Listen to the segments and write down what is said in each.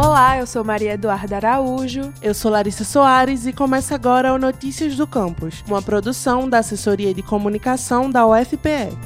Olá, eu sou Maria Eduarda Araújo. Eu sou Larissa Soares e começa agora o Notícias do Campus, uma produção da Assessoria de Comunicação da UFPE.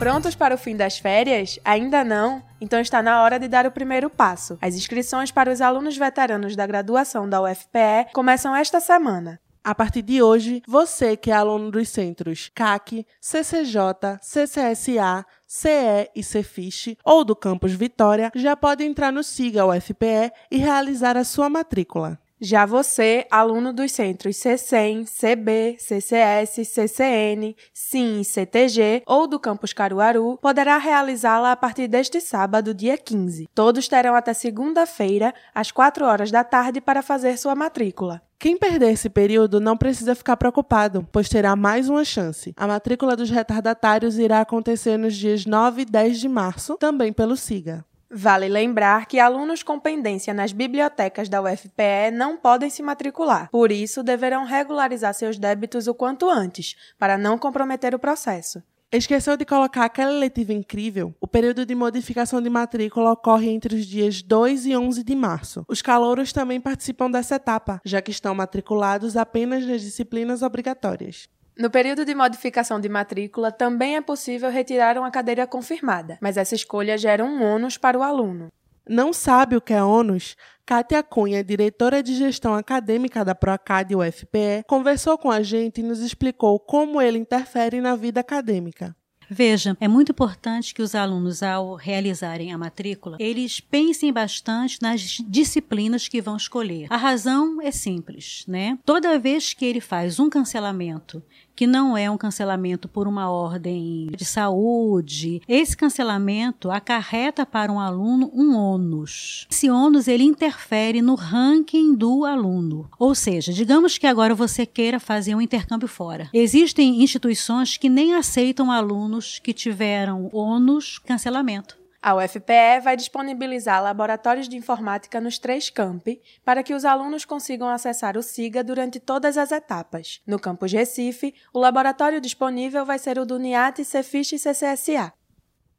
Prontos para o fim das férias? Ainda não? Então está na hora de dar o primeiro passo. As inscrições para os alunos veteranos da graduação da UFPE começam esta semana. A partir de hoje, você que é aluno dos centros CAC, CCJ, CCSA, CE e CFISH ou do campus Vitória já pode entrar no Siga UFPE e realizar a sua matrícula. Já você, aluno dos centros C100, CB, CCS, CCN, SIM e CTG ou do campus Caruaru, poderá realizá-la a partir deste sábado, dia 15. Todos terão até segunda-feira, às 4 horas da tarde, para fazer sua matrícula. Quem perder esse período não precisa ficar preocupado, pois terá mais uma chance. A matrícula dos retardatários irá acontecer nos dias 9 e 10 de março, também pelo SIGA. Vale lembrar que alunos com pendência nas bibliotecas da UFPE não podem se matricular, por isso deverão regularizar seus débitos o quanto antes, para não comprometer o processo. Esqueceu de colocar aquela letiva incrível? O período de modificação de matrícula ocorre entre os dias 2 e 11 de março. Os calouros também participam dessa etapa, já que estão matriculados apenas nas disciplinas obrigatórias. No período de modificação de matrícula, também é possível retirar uma cadeira confirmada, mas essa escolha gera um ônus para o aluno. Não sabe o que é ônus? Kátia Cunha, diretora de gestão acadêmica da Proacad UFPE, conversou com a gente e nos explicou como ele interfere na vida acadêmica. Veja, é muito importante que os alunos, ao realizarem a matrícula, eles pensem bastante nas disciplinas que vão escolher. A razão é simples, né? Toda vez que ele faz um cancelamento que não é um cancelamento por uma ordem de saúde. Esse cancelamento acarreta para um aluno um ônus. Esse ônus ele interfere no ranking do aluno. Ou seja, digamos que agora você queira fazer um intercâmbio fora. Existem instituições que nem aceitam alunos que tiveram ônus cancelamento. A UFPE vai disponibilizar laboratórios de informática nos três campi para que os alunos consigam acessar o SIGA durante todas as etapas. No campus Recife, o laboratório disponível vai ser o do NIAT, Cefis e CCSA.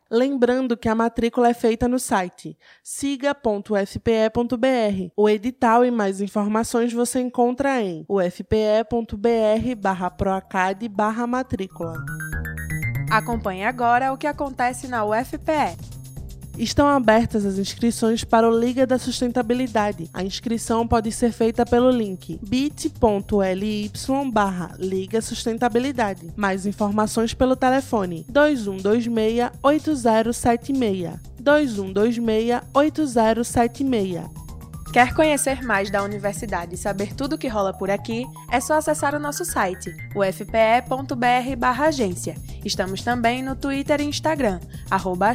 Lembrando que a matrícula é feita no site siga.ufpe.br. O edital e mais informações você encontra em ufpe.br/proacad/matrícula. Acompanhe agora o que acontece na UFPE. Estão abertas as inscrições para o Liga da Sustentabilidade. A inscrição pode ser feita pelo link bit.ly barra Liga Sustentabilidade. Mais informações pelo telefone 2126 8076. 2126 8076. Quer conhecer mais da universidade e saber tudo o que rola por aqui? É só acessar o nosso site, ufpe.br/agência. Estamos também no Twitter e Instagram, arroba